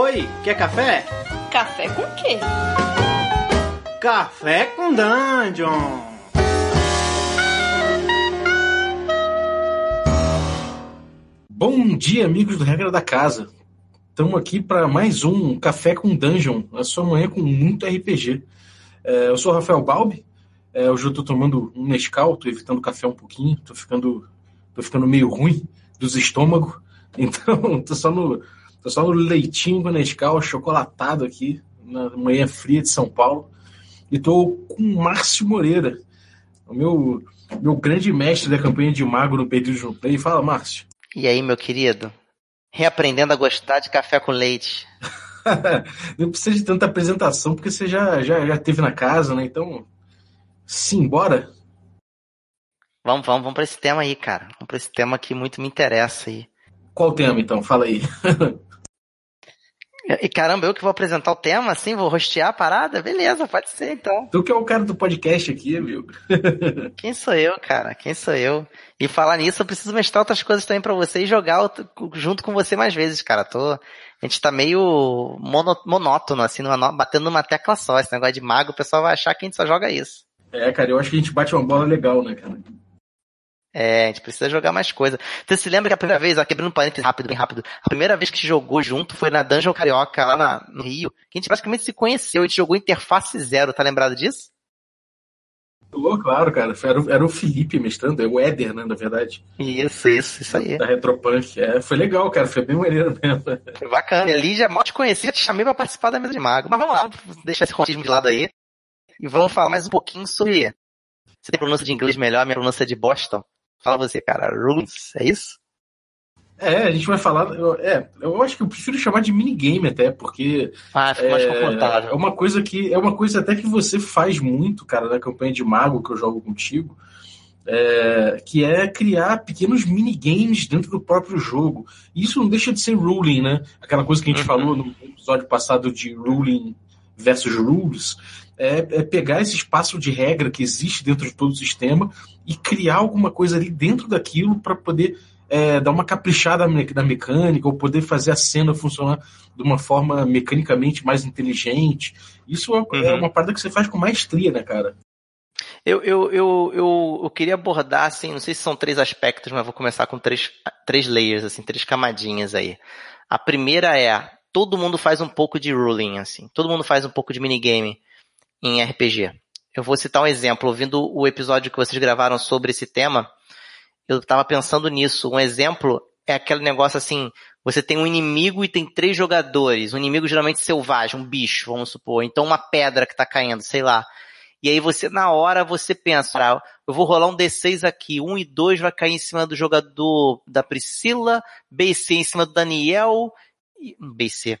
Oi, quer café? Café com quê? Café com Dungeon! Bom dia, amigos do Regra da Casa. Estamos aqui para mais um Café com Dungeon, a sua manhã com muito RPG. É, eu sou o Rafael Balbi, é, hoje eu estou tomando um Nescau, estou evitando café um pouquinho, estou ficando, tô ficando meio ruim dos estômagos, então estou só, no, tô só no leitinho com Nescau, chocolatado aqui, na manhã fria de São Paulo, e estou com o Márcio Moreira, o meu, meu grande mestre da campanha de mago no Perdidos no Play. Fala, Márcio. E aí, meu querido? Reaprendendo a gostar de café com leite. Não precisa de tanta apresentação, porque você já, já, já teve na casa, né? Então, simbora. Vamos, vamos, vamos para esse tema aí, cara. Vamos para esse tema que muito me interessa aí. Qual tema, então? Fala aí. E caramba, eu que vou apresentar o tema, assim, vou rostear a parada? Beleza, pode ser então. Tu que é o cara do podcast aqui, amigo. Quem sou eu, cara? Quem sou eu? E falar nisso, eu preciso mostrar outras coisas também para você e jogar junto com você mais vezes, cara. Tô, a gente tá meio mono, monótono, assim, numa, batendo numa tecla só. Esse negócio de mago, o pessoal vai achar que a gente só joga isso. É, cara, eu acho que a gente bate uma bola legal, né, cara? É, a gente precisa jogar mais coisa. Você se lembra que a primeira vez, ó, quebrando um parênteses rápido, bem rápido, a primeira vez que jogou junto foi na Dungeon Carioca, lá na, no Rio, que a gente basicamente se conheceu, a gente jogou Interface Zero, tá lembrado disso? Oh, claro, cara. Era, o, era o Felipe mestrando, é o Éder, né, na verdade. Isso, isso, isso aí. Da Retropunk. É, foi legal, cara, foi bem maneiro mesmo. Foi bacana. E ali já mal te conhecia, te chamei pra participar da mesa de mago. Mas vamos lá, deixar esse rotismo de lado aí. E vamos falar mais um pouquinho sobre. Você tem pronúncia de inglês melhor, a minha pronúncia é de Boston? Fala você, cara. Rules, é isso? É, a gente vai falar. É, eu acho que eu prefiro chamar de minigame até, porque. Ah, fica mais confortável. É uma coisa que. É uma coisa até que você faz muito, cara, na campanha de mago que eu jogo contigo. É, que é criar pequenos minigames dentro do próprio jogo. E isso não deixa de ser ruling, né? Aquela coisa que a gente uhum. falou no episódio passado de ruling versus rules. É, é, pegar esse espaço de regra que existe dentro de todo o sistema e criar alguma coisa ali dentro daquilo para poder é, dar uma caprichada na mecânica, ou poder fazer a cena funcionar de uma forma mecanicamente mais inteligente. Isso é, é uhum. é uma parada que você faz com maestria, né, cara? Eu, eu, eu, eu, eu queria abordar, assim, não sei se são três aspectos, mas vou começar com três, três layers, assim, três camadinhas aí. A primeira é, todo mundo faz um pouco de ruling, assim, todo mundo faz um pouco de minigame em RPG. Eu vou citar um exemplo, ouvindo o episódio que vocês gravaram sobre esse tema, eu estava pensando nisso. Um exemplo é aquele negócio assim: você tem um inimigo e tem três jogadores. Um inimigo geralmente selvagem, um bicho, vamos supor. Então uma pedra que está caindo, sei lá. E aí você, na hora, você pensa, ah, eu vou rolar um D6 aqui, um e dois vai cair em cima do jogador da Priscila, BC em cima do Daniel, BC,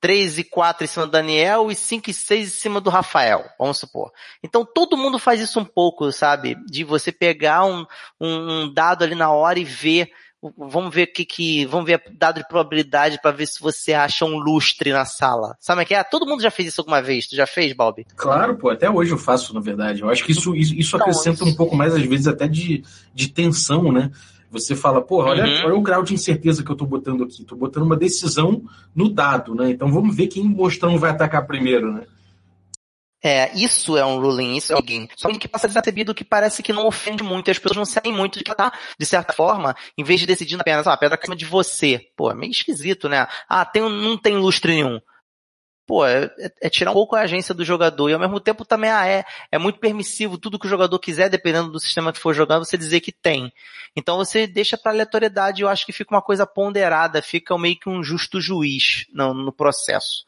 3 e 4 em cima do Daniel e 5 e 6 em cima do Rafael, vamos supor. Então todo mundo faz isso um pouco, sabe? De você pegar um, um, um dado ali na hora e ver, vamos ver o que que, vamos ver dado de probabilidade para ver se você acha um lustre na sala. Sabe o que é? Todo mundo já fez isso alguma vez. Tu já fez, Balbi? Claro, pô, até hoje eu faço, na verdade. Eu acho que isso, isso, isso então, acrescenta isso... um pouco mais, às vezes, até de, de tensão, né? Você fala, porra, olha, uhum. olha o grau de incerteza que eu tô botando aqui. Tô botando uma decisão no dado, né? Então vamos ver quem mostrão vai atacar primeiro, né? É, isso é um ruling, isso é alguém. Só que passa desapercebido que parece que não ofende muito, as pessoas não sabem muito de que tá, de certa forma, em vez de decidir apenas, ah, a pedra cima de você. Pô, é meio esquisito, né? Ah, tem, não tem lustre nenhum pô, é, é, tirar um pouco a agência do jogador e ao mesmo tempo também ah, é, é muito permissivo tudo que o jogador quiser, dependendo do sistema que for jogando, você dizer que tem. Então você deixa para aleatoriedade, eu acho que fica uma coisa ponderada, fica meio que um justo juiz no, no processo.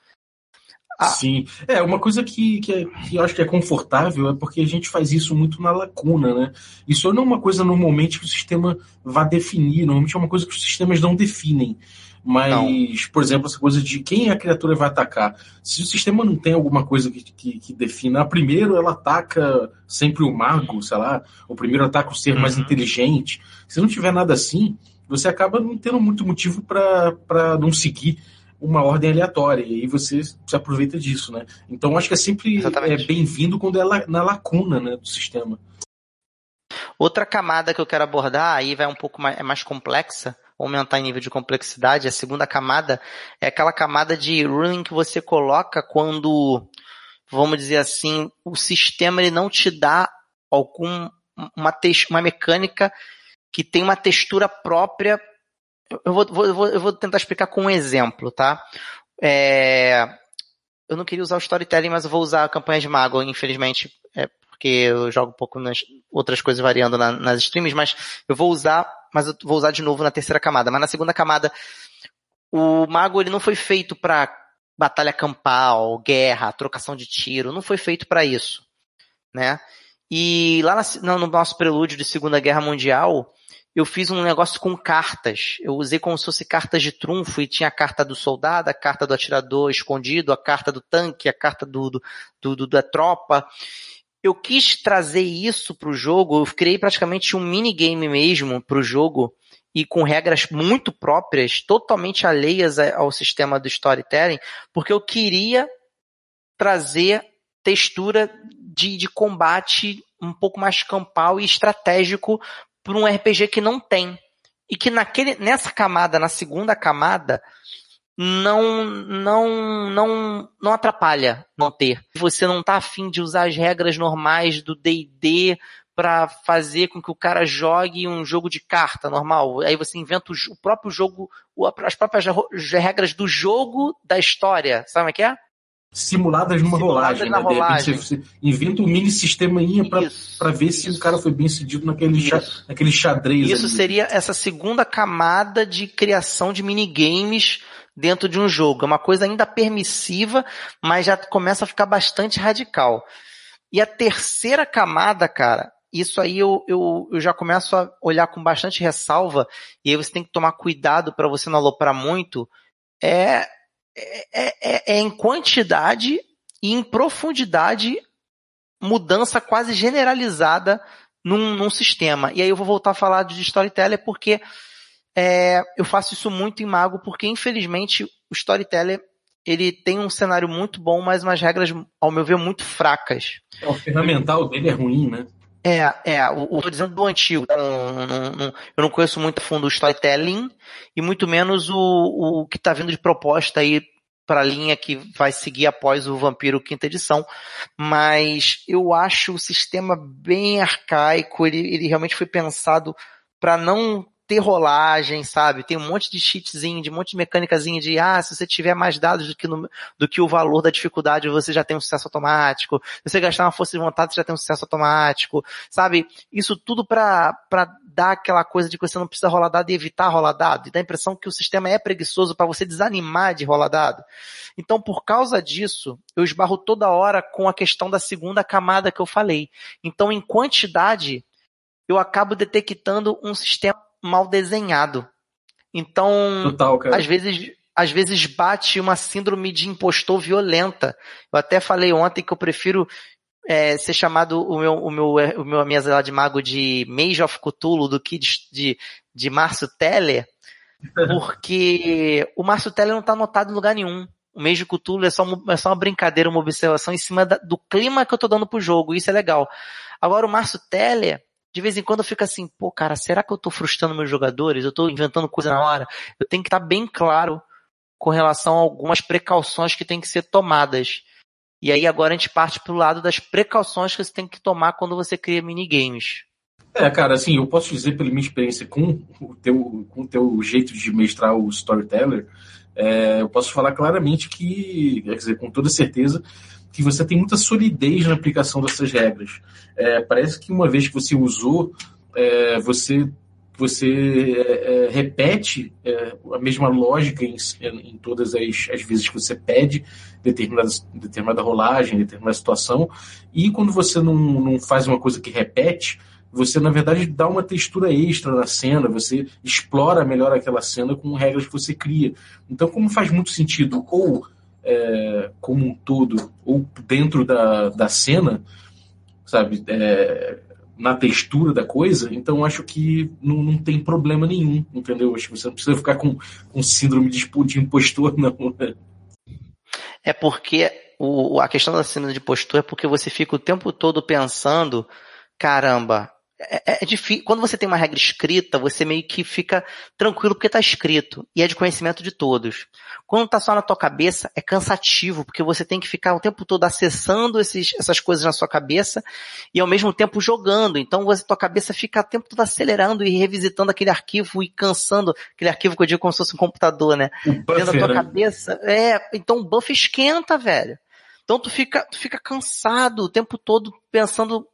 Ah. Sim. É, uma coisa que, que, é, que, eu acho que é confortável é porque a gente faz isso muito na lacuna, né? Isso não é uma coisa normalmente que o sistema vai definir, normalmente é uma coisa que os sistemas não definem. Mas, não. por exemplo, essa coisa de quem a criatura vai atacar. Se o sistema não tem alguma coisa que, que, que defina, primeiro ela ataca sempre o mago, sei lá, o primeiro ataca o ser uhum. mais inteligente. Se não tiver nada assim, você acaba não tendo muito motivo para não seguir uma ordem aleatória, e aí você se aproveita disso, né? Então acho que é sempre é, bem-vindo quando é na lacuna né, do sistema. Outra camada que eu quero abordar, aí vai um pouco mais, é mais complexa, aumentar em nível de complexidade. A segunda camada é aquela camada de ruling que você coloca quando, vamos dizer assim, o sistema ele não te dá algum uma, uma mecânica que tem uma textura própria. Eu vou, vou, eu vou tentar explicar com um exemplo, tá? É, eu não queria usar o storytelling, mas eu vou usar a campanha de mago, infelizmente, é porque eu jogo um pouco nas outras coisas variando na, nas streams, mas eu vou usar, mas eu vou usar de novo na terceira camada. Mas na segunda camada, o mago ele não foi feito para batalha campal, guerra, trocação de tiro, não foi feito para isso, né? E lá na, no nosso prelúdio de Segunda Guerra Mundial, eu fiz um negócio com cartas. Eu usei como se fosse cartas de trunfo e tinha a carta do soldado, a carta do atirador escondido, a carta do tanque, a carta do, do, do da tropa. Eu quis trazer isso para o jogo, eu criei praticamente um minigame mesmo para o jogo e com regras muito próprias, totalmente alheias ao sistema do storytelling, porque eu queria trazer textura de, de combate um pouco mais campal e estratégico para um RPG que não tem. E que naquele, nessa camada, na segunda camada, não, não, não, não atrapalha não ter. Você não está afim de usar as regras normais do D&D para fazer com que o cara jogue um jogo de carta normal. Aí você inventa o, próprio jogo, as próprias regras do jogo da história. Sabe o que é? Simuladas numa simuladas rolagem, né? rolagem. Repente, você inventa um mini sistemainha para ver isso. se o cara foi bem sucedido naquele, xa, naquele xadrez. Isso ali. seria essa segunda camada de criação de minigames dentro de um jogo. É uma coisa ainda permissiva, mas já começa a ficar bastante radical. E a terceira camada, cara, isso aí eu, eu, eu já começo a olhar com bastante ressalva, e aí você tem que tomar cuidado para você não aloprar muito, é é, é, é em quantidade e em profundidade mudança quase generalizada num, num, sistema. E aí eu vou voltar a falar de storyteller porque é, eu faço isso muito em Mago, porque infelizmente o storyteller ele tem um cenário muito bom, mas umas regras, ao meu ver, muito fracas. É, o ferramental dele é ruim, né? É, é, o, tô dizendo do antigo. Não, não, não, eu não conheço muito a fundo o storytelling e muito menos o, o que está vindo de proposta aí para a linha que vai seguir após o Vampiro quinta edição, mas eu acho o sistema bem arcaico, ele, ele realmente foi pensado para não ter rolagem, sabe? Tem um monte de cheatzinho, de um monte de mecânicazinha de, ah, se você tiver mais dados do que, no, do que o valor da dificuldade, você já tem um sucesso automático. Se você gastar uma força de vontade, você já tem um sucesso automático, sabe? Isso tudo para dar aquela coisa de que você não precisa rolar dado e evitar rolar dado. E dá a impressão que o sistema é preguiçoso para você desanimar de rolar dado. Então, por causa disso, eu esbarro toda hora com a questão da segunda camada que eu falei. Então, em quantidade, eu acabo detectando um sistema mal desenhado. Então, Total, às vezes, às vezes bate uma síndrome de impostor violenta. Eu até falei ontem que eu prefiro é, ser chamado o meu, o meu, o meu, a minha lá de mago de Mage of Cthulhu do que de, de, de Márcio Teller, porque o Márcio Teller não está anotado em lugar nenhum. O Mage Cthulhu é só, uma, é só uma brincadeira, uma observação em cima da, do clima que eu estou dando pro jogo, isso é legal. Agora o Márcio Teller, de vez em quando eu fico assim, pô, cara, será que eu tô frustrando meus jogadores? Eu tô inventando coisa na hora? Eu tenho que estar tá bem claro com relação a algumas precauções que têm que ser tomadas. E aí agora a gente parte pro lado das precauções que você tem que tomar quando você cria minigames. É, cara, assim, eu posso dizer pela minha experiência com o teu, com o teu jeito de mestrar o storyteller, é, eu posso falar claramente que, quer dizer, com toda certeza, que você tem muita solidez na aplicação dessas regras. É, parece que uma vez que você usou, é, você você é, é repete é, a mesma lógica em, em todas as, as, vezes que você pede determinada, determinada rolagem, determinada situação, e quando você não, não faz uma coisa que repete, você na verdade dá uma textura extra na cena, você explora melhor aquela cena com regras que você cria. Então, como faz muito sentido, ou é, como um todo, ou dentro da, da cena, sabe, é, na textura da coisa, então acho que não, não tem problema nenhum, entendeu? Acho que você não precisa ficar com, com síndrome de, de impostor, não. É porque o, a questão da síndrome de impostor é porque você fica o tempo todo pensando, caramba, é, é, é difícil. Quando você tem uma regra escrita, você meio que fica tranquilo porque está escrito e é de conhecimento de todos. Quando está só na tua cabeça, é cansativo porque você tem que ficar o tempo todo acessando esses, essas coisas na sua cabeça e ao mesmo tempo jogando. Então você, tua cabeça fica o tempo todo acelerando e revisitando aquele arquivo e cansando aquele arquivo que eu digo como se fosse um computador, né? Dentro da tua né? cabeça. É, então o buff esquenta, velho. Então tu fica, tu fica cansado o tempo todo pensando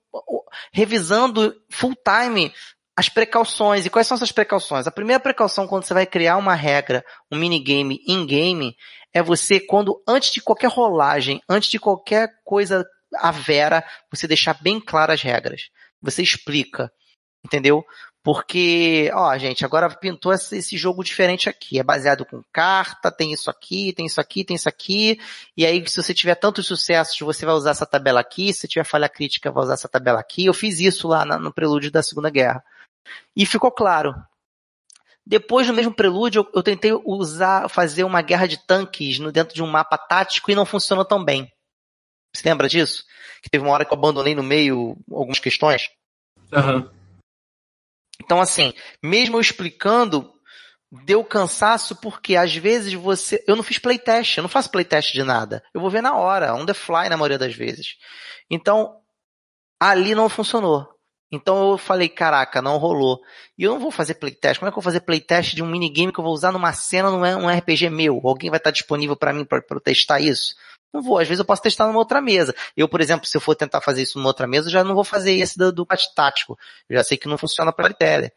revisando full time as precauções. E quais são essas precauções? A primeira precaução quando você vai criar uma regra, um minigame in-game, é você, quando, antes de qualquer rolagem, antes de qualquer coisa a vera, você deixar bem claras as regras. Você explica. Entendeu? Porque, ó, gente, agora pintou esse, jogo diferente aqui. É baseado com carta, tem isso aqui, tem isso aqui, tem isso aqui. E aí, se você tiver tantos sucessos, você vai usar essa tabela aqui. Se tiver falha crítica, vai usar essa tabela aqui. Eu fiz isso lá no prelúdio da Segunda Guerra. E ficou claro. Depois, no mesmo prelúdio, eu, eu tentei usar, fazer uma guerra de tanques no, dentro de um mapa tático e não funcionou tão bem. Você lembra disso? Que teve uma hora que eu abandonei no meio algumas questões? Aham. Uhum. Então, assim, mesmo eu explicando, deu cansaço porque às vezes você. Eu não fiz playtest, eu não faço playtest de nada. Eu vou ver na hora, on the fly na maioria das vezes. Então, ali não funcionou. Então eu falei, caraca, não rolou. E eu não vou fazer playtest. Como é que eu vou fazer playtest de um minigame que eu vou usar numa cena, não é um RPG meu? Alguém vai estar disponível para mim para testar isso? Não vou. Às vezes eu posso testar numa outra mesa. Eu, por exemplo, se eu for tentar fazer isso numa outra mesa, eu já não vou fazer esse do, do tático. Eu já sei que não funciona para tele.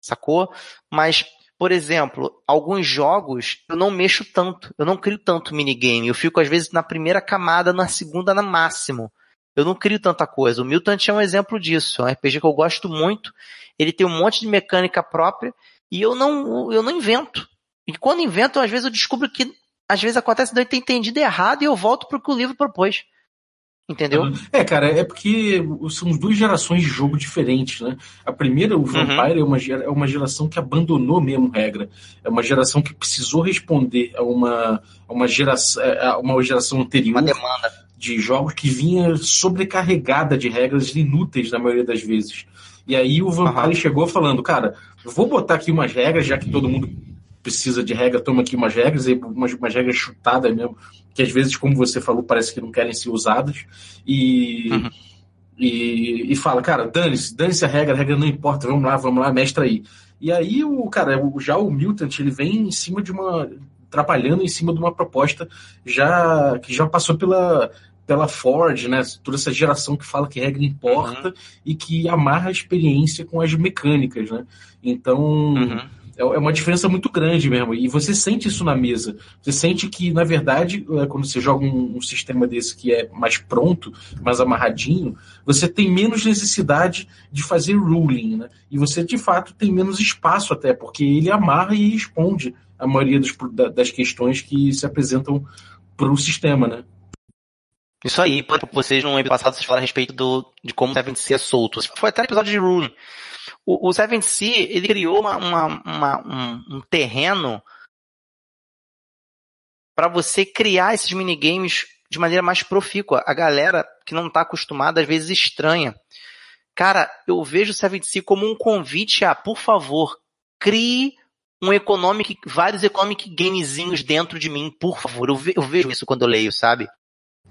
Sacou? Mas, por exemplo, alguns jogos eu não mexo tanto. Eu não crio tanto minigame. Eu fico, às vezes, na primeira camada, na segunda, na máximo. Eu não crio tanta coisa. O Mutant é um exemplo disso. É um RPG que eu gosto muito. Ele tem um monte de mecânica própria e eu não, eu não invento. E quando invento, às vezes eu descubro que às vezes acontece de eu ter entendido errado e eu volto para o que o livro propôs. Entendeu? É, cara, é porque são duas gerações de jogo diferentes, né? A primeira, o Vampire, uhum. é, uma, é uma geração que abandonou mesmo regra. É uma geração que precisou responder a uma, a uma, geração, a uma geração anterior. Uma demanda. De jogos que vinha sobrecarregada de regras inúteis na maioria das vezes. E aí o Vampire uhum. chegou falando, cara, vou botar aqui umas regras, já que todo mundo precisa de regra, toma aqui umas regras, e umas, umas regras chutadas mesmo, que às vezes, como você falou, parece que não querem ser usadas, e, uhum. e, e, fala, cara, dane-se, dane-se a regra, a regra não importa, vamos lá, vamos lá, mestra aí. E aí, o cara, já o Mutant, ele vem em cima de uma. trabalhando em cima de uma proposta já que já passou pela, pela Ford, né? Toda essa geração que fala que regra importa uhum. e que amarra a experiência com as mecânicas, né? Então. Uhum é, é uma diferença muito grande mesmo. E você sente isso na mesa. Você sente que, na verdade, é, quando você joga um, um sistema desse que é mais pronto, mais amarradinho, você tem menos necessidade de fazer ruling, né? E você, de fato, tem menos espaço até, porque ele amarra e responde a maioria dos, das questões que se apresentam para o sistema, né? Isso aí, vocês no ano passado vocês falaram a respeito do, de como devem ser soltos. Foi até no episódio de Ruling. O, o Seven Sea, ele criou uma, uma, uma, um, um terreno para você criar esses minigames de maneira mais profícua. A galera que não está acostumada, às vezes estranha. Cara, eu vejo o Seven Sea como um convite a, por favor, crie um economic, vários economic gamezinhos dentro de mim, por favor. Eu, ve, eu vejo isso quando eu leio, sabe?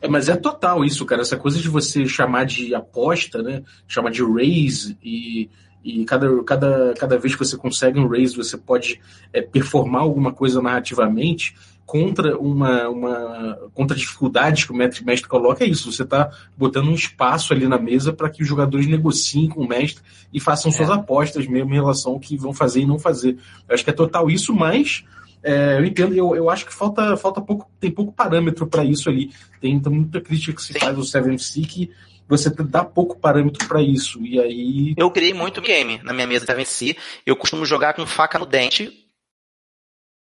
É, mas é total isso, cara. Essa coisa de você chamar de aposta, né? Chamar de raise e e cada, cada, cada vez que você consegue um raise, você pode é, performar alguma coisa narrativamente contra uma, uma contra dificuldades que o mestre, mestre coloca, é isso. Você está botando um espaço ali na mesa para que os jogadores negociem com o mestre e façam é. suas apostas mesmo em relação ao que vão fazer e não fazer. Eu acho que é total isso, mas é, eu entendo, eu, eu acho que falta, falta pouco, tem pouco parâmetro para isso ali. Tem, tem muita crítica que se Sim. faz do Seven C que você dá pouco parâmetro para isso. E aí. Eu criei muito game na minha mesa de venci. Eu costumo jogar com faca no dente,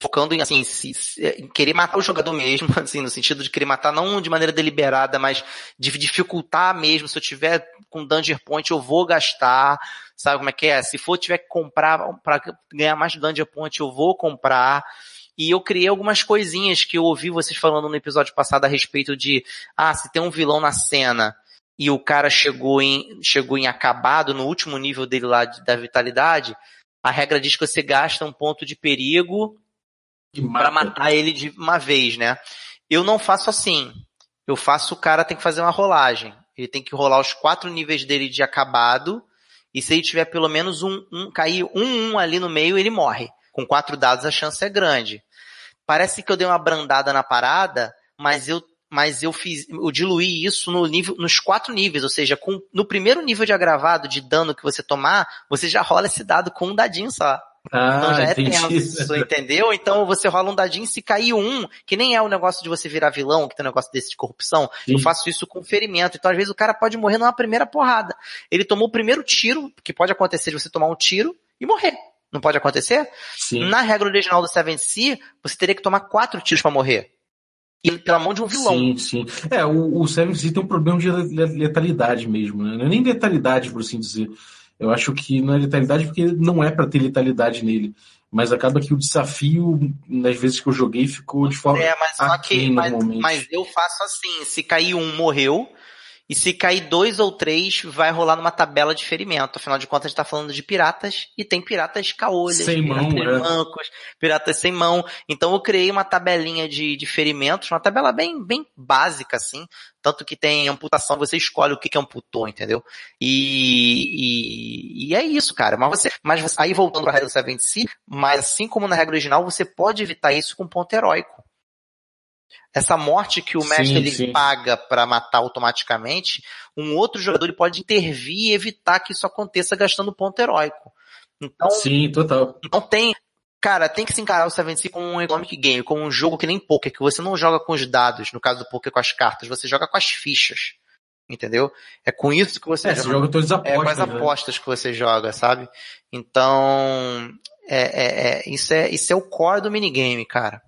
focando em assim, se, se, em querer matar o jogador mesmo, assim, no sentido de querer matar não de maneira deliberada, mas de dificultar mesmo. Se eu tiver com Dungeon Point, eu vou gastar. Sabe como é que é? Se for tiver que comprar para ganhar mais Dungeon Point, eu vou comprar. E eu criei algumas coisinhas que eu ouvi vocês falando no episódio passado a respeito de, ah, se tem um vilão na cena, e o cara chegou em, chegou em acabado, no último nível dele lá de, da vitalidade, a regra diz que você gasta um ponto de perigo para matar ele de uma vez, né? Eu não faço assim. Eu faço o cara tem que fazer uma rolagem. Ele tem que rolar os quatro níveis dele de acabado. E se ele tiver pelo menos um, um cair um, um ali no meio, ele morre. Com quatro dados a chance é grande. Parece que eu dei uma brandada na parada, mas eu mas eu fiz, eu diluí isso no nível, nos quatro níveis, ou seja, com, no primeiro nível de agravado de dano que você tomar, você já rola esse dado com um dadinho só. Ah, então já é tenso, entendeu? Então você rola um dadinho, se cair um, que nem é o negócio de você virar vilão, que tem um negócio desse de corrupção, Sim. eu faço isso com ferimento. Então às vezes o cara pode morrer numa primeira porrada. Ele tomou o primeiro tiro, que pode acontecer de você tomar um tiro e morrer. Não pode acontecer? Sim. Na regra original do 7C, você teria que tomar quatro tiros para morrer e pela mão de um vilão. Sim, sim. É, o, o Seven Seas tem um problema de letalidade mesmo, né? Não é nem letalidade, por assim dizer. Eu acho que não é letalidade porque não é para ter letalidade nele. Mas acaba que o desafio, nas vezes que eu joguei, ficou de forma. É, mas só que. Mas, mas eu faço assim: se cair um, morreu. E se cair dois ou três, vai rolar numa tabela de ferimento. Afinal de contas, a gente tá falando de piratas e tem piratas caolhas, sem piratas mão, é. mancos, é. piratas sem mão. Então eu criei uma tabelinha de, de ferimentos, uma tabela bem, bem básica, assim. Tanto que tem amputação, você escolhe o que, que amputou, entendeu? E, e, e é isso, cara. Mas você, mas você, aí voltando para a regra do 7 mas assim como na regra original, você pode evitar isso com ponto heróico. Essa morte que o mestre sim, ele sim. paga para matar automaticamente, um outro jogador pode intervir e evitar que isso aconteça gastando ponto heróico. Então, sim, total. Não tem, cara, tem que se encarar o Seven Sea como um economic game, como um jogo que nem poker, que você não joga com os dados, no caso do poker com as cartas, você joga com as fichas. Entendeu? É com isso que você é, joga. Você joga todas as apostas, é com as né? apostas que você joga, sabe? Então, é, é, é, isso, é, isso é o core do minigame, cara.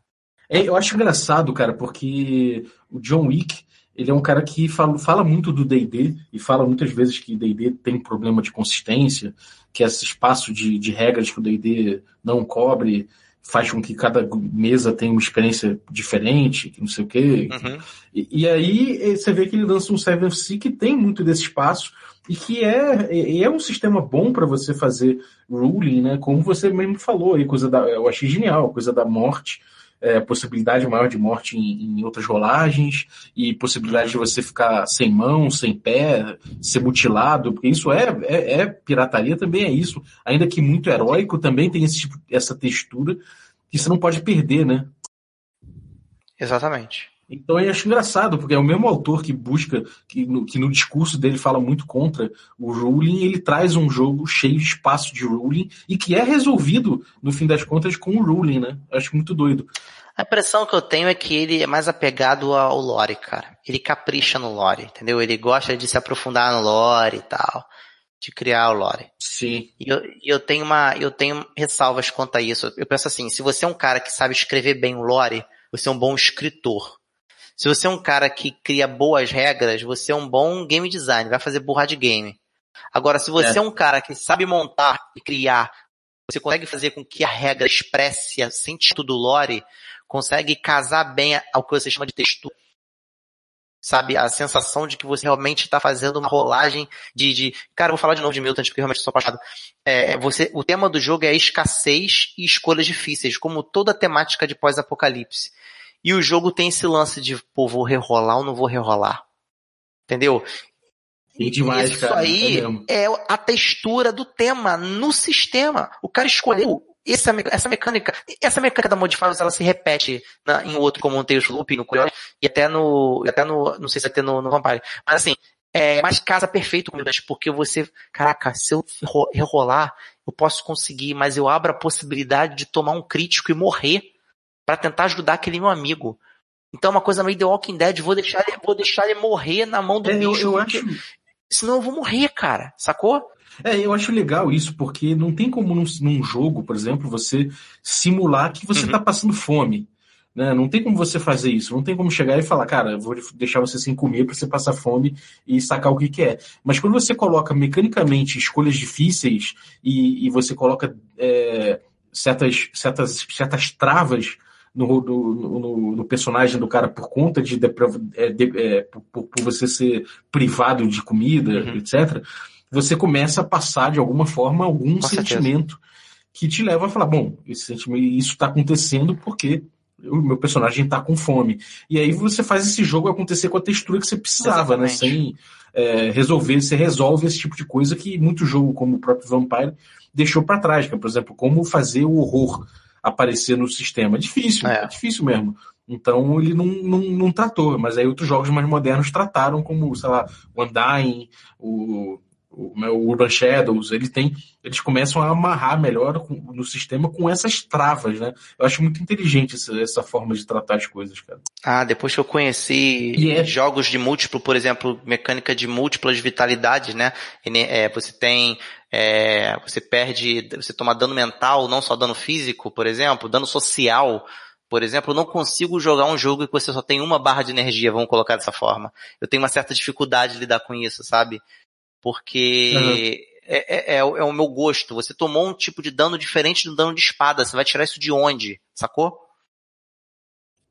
É, eu acho engraçado, cara, porque o John Wick, ele é um cara que fala, fala muito do D&D e fala muitas vezes que D&D tem problema de consistência, que esse espaço de, de regras que o D&D não cobre faz com que cada mesa tenha uma experiência diferente, que não sei o quê. Uhum. E, e, aí você vê que ele lança um Seven Sea que tem muito desse espaço e que é, é um sistema bom para você fazer ruling, né? Como você mesmo falou, aí, coisa da, eu achei genial, coisa da morte é, possibilidade maior de morte em, em, outras rolagens e possibilidade de você ficar sem mão, sem pé, ser mutilado, porque isso é, é, é pirataria, também é isso. Ainda que muito heróico, também tem esse tipo, essa textura que você não pode perder, né? Exatamente. Então eu acho engraçado, porque é o mesmo autor que busca, que no, que no discurso dele fala muito contra o ruling, ele traz um jogo cheio de espaço de ruling e que é resolvido, no fim das contas, com o ruling, né? Eu acho muito doido. A impressão que eu tenho é que ele é mais apegado ao lore, cara. Ele capricha no lore, entendeu? Ele gosta de se aprofundar no lore e tal. De criar o lore. Sim. E eu, eu tenho uma, eu tenho ressalvas quanto a isso. Eu penso assim, se você é um cara que sabe escrever bem o lore, você é um bom escritor. Se você é um cara que cria boas regras, você é um bom game design, vai fazer burra de game. Agora, se você é. é um cara que sabe montar e criar, você consegue fazer com que a regra expresse o sentido do lore, consegue casar bem ao que você chama de textura. Sabe, a sensação de que você realmente está fazendo uma rolagem de, de, Cara, vou falar de novo de Milton, porque realmente sou apaixonado. É, você, o tema do jogo é escassez e escolhas difíceis, como toda a temática de pós-apocalipse. E o jogo tem esse lance de, pô, vou rerolar ou não vou rerolar. Entendeu? E demais, Isso cara, aí é, é, a textura do tema no sistema. O cara escolheu essa, essa mecânica, essa mecânica da Modifiers, ela se repete na, em outro, como o Tales Loop, no Curiosity, e até no, até no, não sei se até no, no Vampire. Mas assim, é, mas casa perfeito com o porque você, caraca, se eu rerolar, eu posso conseguir, mas eu abro a possibilidade de tomar um crítico e morrer para tentar ajudar aquele meu amigo. Então é uma coisa meio The Walking Dead, vou deixar ele, vou deixar ele morrer na mão do é, bicho. Eu, eu acho... Senão eu vou morrer, cara. Sacou? É, eu acho legal isso, porque não tem como num, num jogo, por exemplo, você simular que você está uhum. passando fome. Né? Não tem como você fazer isso. Não tem como chegar e falar, cara, vou deixar você sem comer para você passar fome e sacar o que, que é. Mas quando você coloca mecanicamente escolhas difíceis e, e você coloca é, certas, certas, certas travas no, no, no, no personagem do cara por conta de, de, é, de é, por, por, você ser privado de comida, uhum. etc., você começa a passar de alguma forma algum Com sentimento certeza. que te leva a falar, bom, esse sentimento, isso está acontecendo porque o meu personagem está com fome. E aí você faz esse jogo acontecer com a textura que você precisava, né? Exatamente. né? Sem é, resolver, você resolve esse tipo de coisa que muito jogo, como o próprio Vampire, deixou para trás, que é, por exemplo, como fazer o horror aparecer no sistema. É difícil, é, é difícil mesmo. Então ele não, não, não tratou, mas aí outros jogos mais modernos trataram, como, sei lá, o Undying, o o Urban Shadows, ele tem, eles começam a amarrar melhor no sistema com essas travas, né? Eu acho muito inteligente essa, essa forma de tratar as coisas, cara. Ah, depois que eu conheci é... jogos de múltiplo, por exemplo, mecânica de múltiplas vitalidades, né? É, você tem, é, você perde, você toma dano mental, não só dano físico, por exemplo, dano social, por exemplo, eu não consigo jogar um jogo que você só tem uma barra de energia, vamos colocar dessa forma. Eu tenho uma certa dificuldade de lidar com isso, sabe? Porque uhum. é, é, é, o meu gosto. Você tomou um tipo de dano diferente do dano de espada. Você vai tirar isso de onde? Sacou?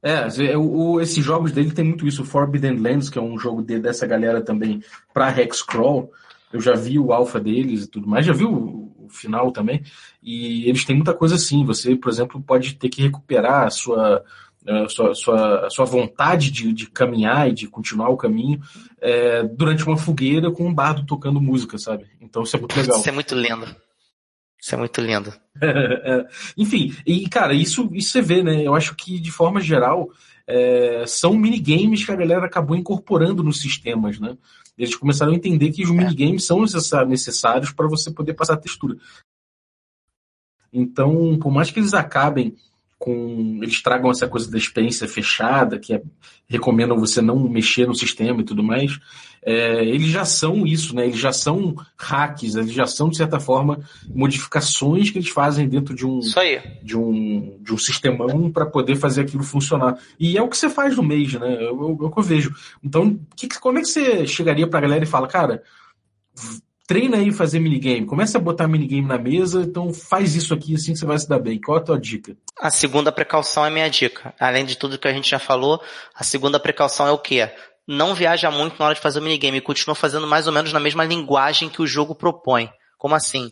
É, o, esses jogos dele tem muito isso. O Forbidden Lands, que é um jogo de, dessa galera também para Hexcrawl. Eu já vi o alfa deles e tudo mais, já vi o, o, final também. E eles têm muita coisa assim. Você, por exemplo, pode ter que recuperar a sua, a sua, sua, sua vontade de, de, caminhar e de continuar o caminho é, durante uma fogueira com um bardo tocando música, sabe? Então isso é muito legal. Isso é muito lindo. Isso é muito lindo. É, enfim, e cara, isso, isso você vê, né? Eu acho que de forma geral é, são minigames que a galera acabou incorporando nos sistemas, né? Eles começaram a entender que os é. minigames são necessários para você poder passar a textura. Então, por mais que eles acabem com eles tragam essa coisa da experiência fechada, que é, recomendam você não mexer no sistema e tudo mais, é, eles já são isso, né? Eles já são hacks, eles já são, de certa forma, modificações que eles fazem dentro de um, de um, de um sistemão para poder fazer aquilo funcionar. E é o que você faz no mês, né? É, é o que eu vejo. Então, que, como é que você chegaria para a galera e fala, cara, treina aí fazer minigame, começa a botar minigame na mesa, então faz isso aqui assim que você vai se dar bem. Qual a tua dica? A segunda precaução é minha dica. Além de tudo que a gente já falou, a segunda precaução é o quê? Não viaja muito na hora de fazer o minigame, continua fazendo mais ou menos na mesma linguagem que o jogo propõe. Como assim?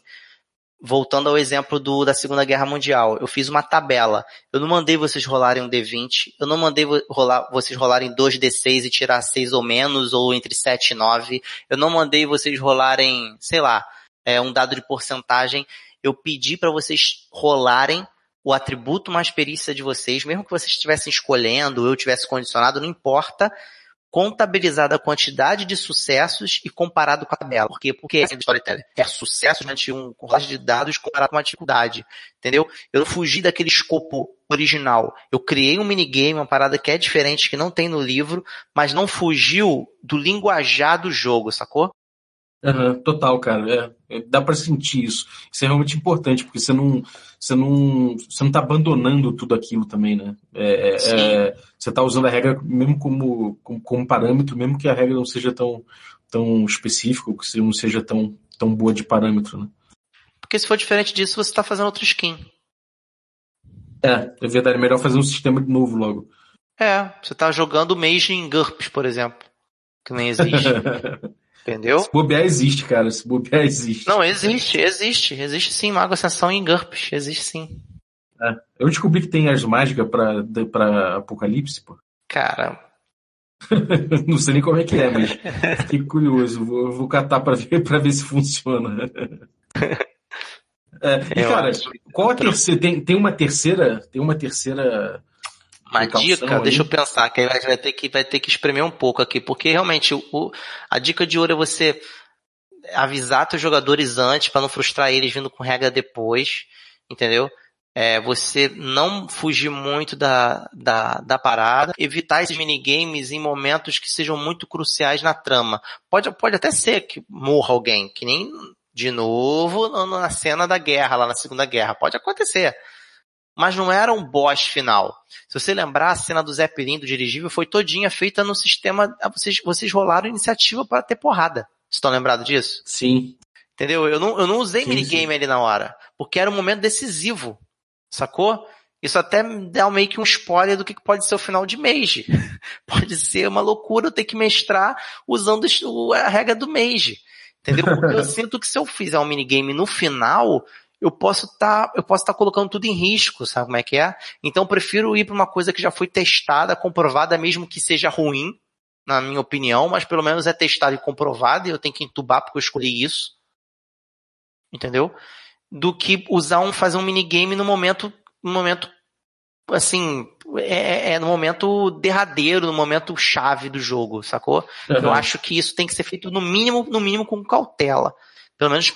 Voltando ao exemplo do, da Segunda Guerra Mundial, eu fiz uma tabela. Eu não mandei vocês rolarem um D20, eu não mandei rolar, vocês rolarem 2D6 e tirar 6 ou menos, ou entre 7 e 9. Eu não mandei vocês rolarem, sei lá, é, um dado de porcentagem. Eu pedi para vocês rolarem o atributo mais perícia de vocês, mesmo que vocês estivessem escolhendo, eu tivesse condicionado, não importa contabilizada a quantidade de sucessos e comparado com a tabela. Por quê? Porque é storytelling. É sucesso diante um colagem de dados comparado com uma dificuldade. Entendeu? Eu fugi daquele escopo original. Eu criei um minigame, uma parada que é diferente, que não tem no livro, mas não fugiu do linguajar do jogo, sacou? Uhum, total, cara. É, é, dá para sentir isso. Isso é realmente importante, porque você não, você não, você não tá abandonando tudo aquilo também, né? É, é, é você tá usando a regra mesmo como, como, como, parâmetro, mesmo que a regra não seja tão, tão específica, que não seja tão, tão boa de parâmetro, né? Porque se for diferente disso, você está fazendo outro skin. É, é verdade. É melhor fazer um sistema de novo logo. É, você tá jogando Mage em GURPS, por exemplo. Que nem existe. Entendeu? Se bobear existe, cara. Se bobear existe. Não, existe, existe. Existe sim, Mago Ascensão em GURPS. Existe sim. É. Eu descobri que tem as mágicas pra, pra Apocalipse, pô. Cara. Não sei nem como é que é, mas fiquei curioso. Vou, vou catar pra ver, pra ver se funciona. É, e, cara, qual a terceira? Tem, tem uma terceira. Tem uma terceira uma dica, aí. deixa eu pensar, que aí vai ter que, vai ter que espremer um pouco aqui, porque realmente o, a dica de ouro é você avisar seus jogadores antes para não frustrar eles vindo com regra depois, entendeu? É, você não fugir muito da, da, da parada, evitar esses minigames em momentos que sejam muito cruciais na trama. Pode, pode até ser que morra alguém, que nem de novo na cena da guerra, lá na Segunda Guerra. Pode acontecer mas não era um boss final. Se você lembrar, a cena do Zeppelin, do dirigível, foi todinha feita no sistema. Ah, vocês, vocês rolaram iniciativa para ter porrada. Vocês estão lembrados disso? Sim. Entendeu? Eu não, eu não usei sim, minigame sim. ali na hora, porque era um momento decisivo. Sacou? Isso até dá meio que um spoiler do que pode ser o final de Mage. Pode ser uma loucura eu ter que mestrar usando a regra do Mage. Entendeu? Porque eu sinto que se eu fizer um minigame no final, eu posso estar, tá, eu posso estar tá colocando tudo em risco, sabe como é que é? Então eu prefiro ir para uma coisa que já foi testada, comprovada, mesmo que seja ruim, na minha opinião, mas pelo menos é testado e comprovado e eu tenho que entubar porque eu escolhi isso. Entendeu? Do que usar um, fazer um minigame no momento, no momento, assim, é, é, é no momento derradeiro, no momento chave do jogo, sacou? Uhum. Eu acho que isso tem que ser feito no mínimo, no mínimo com cautela pelo menos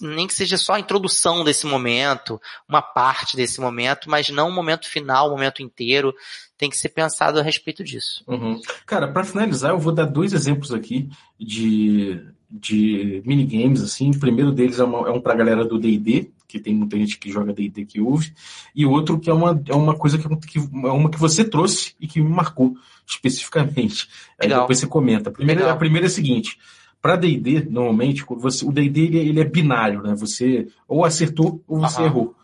nem que seja só a introdução desse momento, uma parte desse momento, mas não o momento final, o momento inteiro. Tem que ser pensado a respeito disso. Uhum. Cara, para finalizar, eu vou dar dois exemplos aqui de, de minigames, assim. O primeiro deles é, uma, é um pra galera do D&D, que tem muita gente que joga D&D que ouve, e outro que é uma, é uma coisa que, que, é uma que você trouxe e que me marcou especificamente. Aí Legal. depois você comenta. A primeira, a primeira é a seguinte, para D&D, normalmente, você, o D&D ele, ele, é binário, né? Você ou acertou ou você Aham. errou.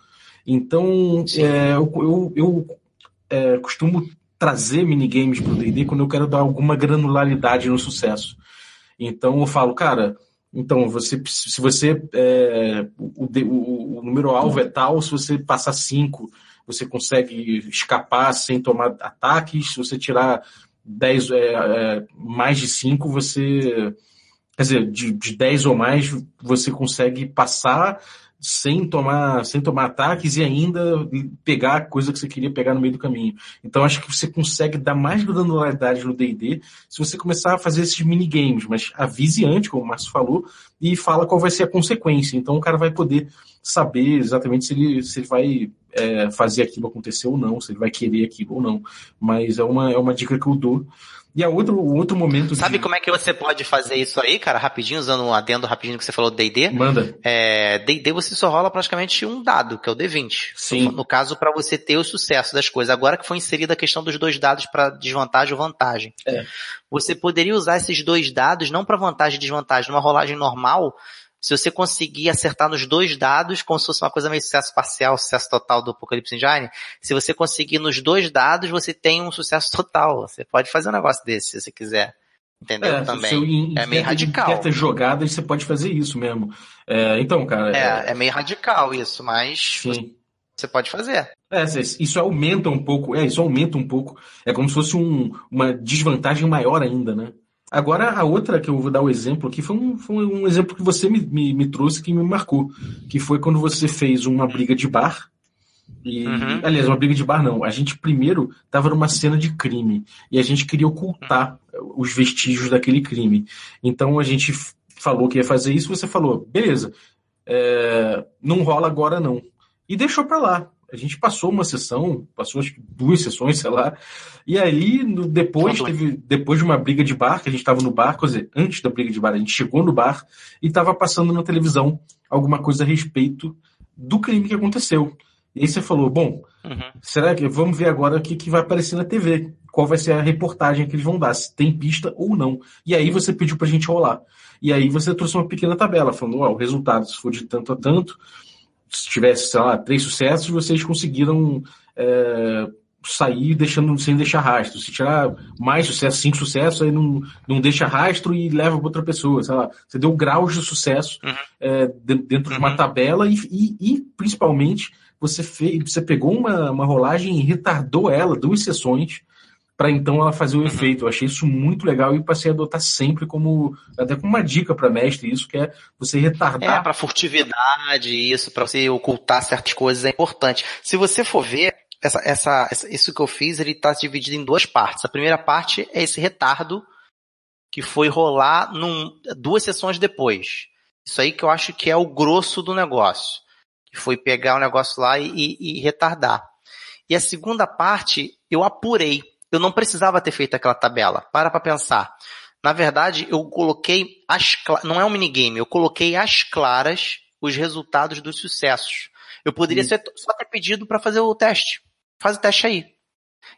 Então, é, eu, eu, eu é, costumo trazer minigames para o D&D quando eu quero dar alguma granularidade no sucesso. Então, eu falo, cara, então, você, se você, é, o, o, o número alvo é tal, se você passar 5, você consegue escapar sem tomar ataques, se você tirar 10, é, é, mais de 5, você quer dizer, de, de 10 ou mais, você consegue passar sem tomar, sem tomar ataques e ainda pegar a coisa que você queria pegar no meio do caminho. Então acho que você consegue dar mais granularidade no D&D se você começar a fazer esses minigames, mas avise antes, como o Márcio falou, e fala qual vai ser a consequência. Então o cara vai poder saber exatamente se ele, se ele vai é, fazer aquilo acontecer ou não, se ele vai querer aquilo ou não. Mas é uma, é uma dica que eu dou e a outro, outro momento. Sabe de... como é que você pode fazer isso aí, cara? Rapidinho, usando um adendo rapidinho que você falou do D&D. Manda. É, D&D você só rola praticamente um dado, que é o D20. Sim. No, no caso, para você ter o sucesso das coisas. Agora que foi inserida a questão dos dois dados para desvantagem ou vantagem. É. Você poderia usar esses dois dados não para vantagem e desvantagem, numa rolagem normal, se você conseguir acertar nos dois dados, como se fosse uma coisa meio sucesso parcial, sucesso total do Apocalipse Engine, se você conseguir nos dois dados, você tem um sucesso total. Você pode fazer um negócio desse, se você quiser. Entendeu? É, Também. é meio radical. Em certas jogadas você pode fazer isso mesmo. É, então, cara. É, é, é, meio radical isso, mas Sim. você pode fazer. É, isso aumenta um pouco, é, isso aumenta um pouco. É como se fosse um, uma desvantagem maior ainda, né? Agora, a outra que eu vou dar o exemplo aqui foi um, foi um exemplo que você me, me, me, trouxe que me marcou, que foi quando você fez uma briga de bar. E, uhum. Aliás, uma briga de bar não. A gente primeiro estava numa cena de crime e a gente queria ocultar os vestígios daquele crime. Então a gente falou que ia fazer isso, você falou, beleza, é, não rola agora não. E deixou para lá a gente passou uma sessão, passou acho que duas sessões, sei lá, e aí no, depois teve, depois de uma briga de bar, que a gente estava no bar, quer dizer, antes da briga de bar, a gente chegou no bar e estava passando na televisão alguma coisa a respeito do crime que aconteceu. E aí você falou, bom, uhum. será que vamos ver agora o que, que vai aparecer na TV? Qual vai ser a reportagem que eles vão dar, se tem pista ou não. E aí você pediu pra gente rolar. E aí você trouxe uma pequena tabela, falando, ó, o resultado, se for de tanto a tanto, se tivesse, sei lá, três sucessos, vocês conseguiram é, sair deixando, sem deixar rastro. Se tirar mais sucesso, cinco sucessos, aí não, não deixa rastro e leva para outra pessoa, sei lá. Você deu graus de sucesso uhum. é, dentro uhum. de uma uhum. tabela e, e, e, principalmente, você, fez, você pegou uma, uma rolagem e retardou ela duas sessões para então ela fazer o uhum. efeito. Eu achei isso muito legal e passei a adotar sempre como até como uma dica para mestre isso que é você retardar. É para furtividade isso, para você ocultar certas coisas é importante. Se você for ver essa, essa, isso que eu fiz, ele está dividido em duas partes. A primeira parte é esse retardo que foi rolar num, duas sessões depois. Isso aí que eu acho que é o grosso do negócio. Que foi pegar o negócio lá e, e, e retardar. E a segunda parte eu apurei eu não precisava ter feito aquela tabela. Para para pensar. Na verdade, eu coloquei as não é um minigame, eu coloquei as claras os resultados dos sucessos. Eu poderia ser, só ter pedido para fazer o teste. Faz o teste aí.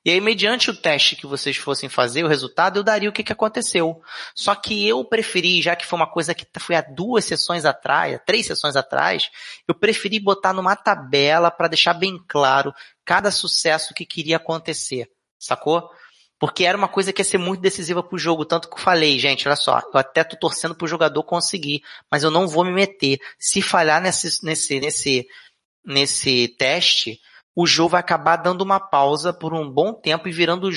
E aí, mediante o teste que vocês fossem fazer, o resultado, eu daria o que, que aconteceu. Só que eu preferi, já que foi uma coisa que foi há duas sessões atrás, três sessões atrás, eu preferi botar numa tabela para deixar bem claro cada sucesso que queria acontecer, sacou? Porque era uma coisa que ia ser muito decisiva pro jogo, tanto que eu falei, gente, olha só, eu até tô torcendo pro jogador conseguir, mas eu não vou me meter. Se falhar nesse, nesse, nesse, nesse teste, o jogo vai acabar dando uma pausa por um bom tempo e virando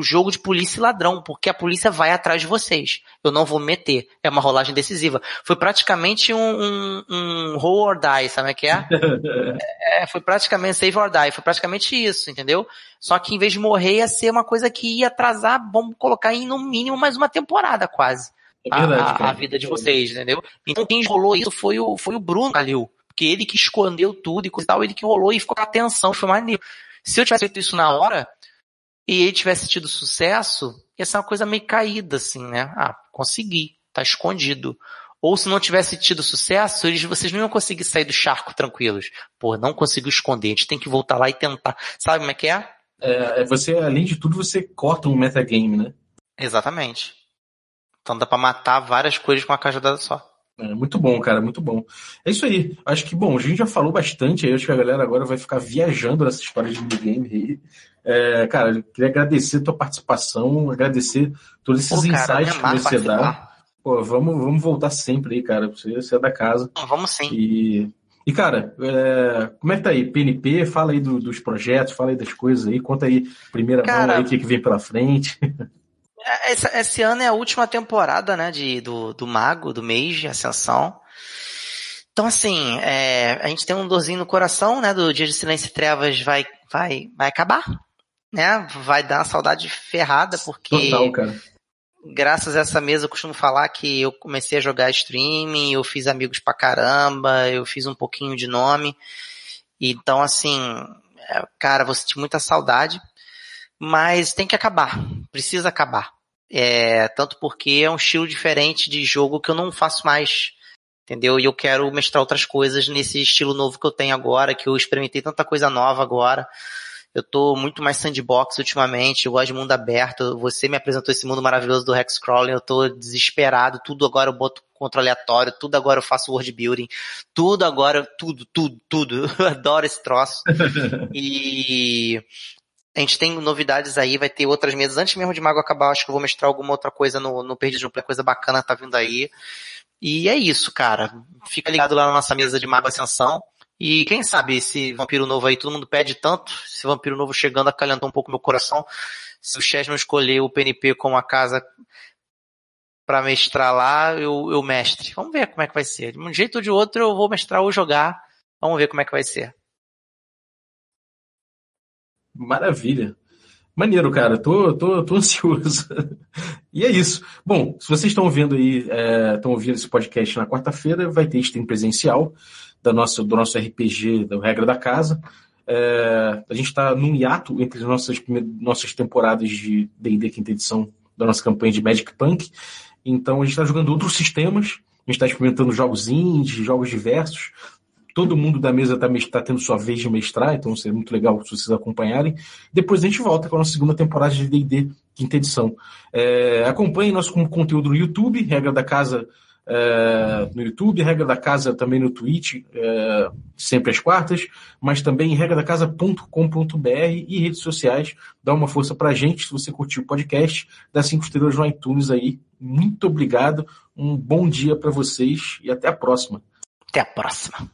jogo de polícia e ladrão, porque a polícia vai atrás de vocês. Eu não vou meter. É uma rolagem decisiva. Foi praticamente um, um, um roll or die, sabe o que é? é? Foi praticamente save or die. Foi praticamente isso, entendeu? Só que em vez de morrer, ia ser uma coisa que ia atrasar, vamos colocar em no mínimo mais uma temporada quase. É verdade, a, a, vida de vocês, entendeu? Então quem rolou isso foi o, foi o Bruno Calil. Porque ele que escondeu tudo e coisa e tal, ele que rolou e ficou com atenção, foi maneiro. Se eu tivesse feito isso na hora, e ele tivesse tido sucesso, ia ser uma coisa meio caída, assim, né? Ah, consegui, tá escondido. Ou se não tivesse tido sucesso, eles, vocês não iam conseguir sair do charco tranquilos. Pô, não conseguiu esconder, a gente tem que voltar lá e tentar. Sabe como é que é? É, é você, além de tudo, você corta um metagame, né? Exatamente. Então dá pra matar várias coisas com uma cajadada só. É, muito bom, cara, muito bom. É isso aí. Acho que, bom, a gente já falou bastante aí, acho que a galera agora vai ficar viajando nessa história de minigame aí. É, cara, eu queria agradecer a tua participação, agradecer todos esses Pô, cara, insights que você dá. Pô, vamos, vamos voltar sempre aí, cara. Você, você é da casa. Vamos sim. E, e cara, é, como é que tá aí? PNP, fala aí do, dos projetos, fala aí das coisas aí, conta aí, primeira cara, mão aí, o que, que vem pela frente. É, esse, esse, ano é a última temporada, né, de, do, do Mago, do Mage, Ascensão. Então, assim, é, a gente tem um dorzinho no coração, né, do Dia de Silêncio e Trevas vai, vai, vai acabar, né? Vai dar uma saudade ferrada, porque. Total, cara. Graças a essa mesa eu costumo falar que eu comecei a jogar streaming, eu fiz amigos pra caramba, eu fiz um pouquinho de nome. Então, assim, é, cara, vou sentir muita saudade, mas tem que acabar, precisa acabar. É, tanto porque é um estilo diferente de jogo que eu não faço mais, entendeu? E eu quero mestrar outras coisas nesse estilo novo que eu tenho agora, que eu experimentei tanta coisa nova agora. Eu tô muito mais sandbox ultimamente, eu gosto de mundo aberto. Você me apresentou esse mundo maravilhoso do Hexcrawling, eu tô desesperado, tudo agora eu boto controle aleatório, tudo agora eu faço world building, tudo agora, tudo, tudo, tudo. Eu adoro esse troço. e a gente tem novidades aí, vai ter outras mesas. Antes mesmo de Mago acabar, acho que eu vou mostrar alguma outra coisa no, no Perdido de coisa bacana tá vindo aí. E é isso, cara. Fica ligado lá na nossa mesa de Mago Ascensão. E quem sabe esse vampiro novo aí, todo mundo pede tanto, esse vampiro novo chegando acalentou um pouco meu coração. Se o Chess não escolher o PNP como a casa para mestrar lá, eu, eu mestre. Vamos ver como é que vai ser. De um jeito ou de outro eu vou mestrar ou jogar. Vamos ver como é que vai ser. Maravilha. Maneiro, cara. Tô, tô, tô ansioso. e é isso. Bom, se vocês estão ouvindo aí, estão é, ouvindo esse podcast na quarta-feira, vai ter stream presencial da nossa, do nosso RPG, da regra da casa. É, a gente está num hiato entre as nossas, nossas temporadas de D&D quinta edição da nossa campanha de Magic Punk. Então a gente está jogando outros sistemas, a gente está experimentando jogos indie, jogos diversos. Todo mundo da mesa está tá tendo sua vez de mestrar, então seria muito legal se vocês acompanharem. Depois a gente volta com a nossa segunda temporada de D&D quinta edição. É, acompanhe nosso conteúdo no YouTube, regra da casa é, no YouTube, Regra da Casa também no Twitch, é, sempre às quartas, mas também em regradacasa.com.br e redes sociais. Dá uma força pra gente se você curtiu o podcast, dá cinco estrelas no iTunes aí. Muito obrigado, um bom dia para vocês e até a próxima. Até a próxima.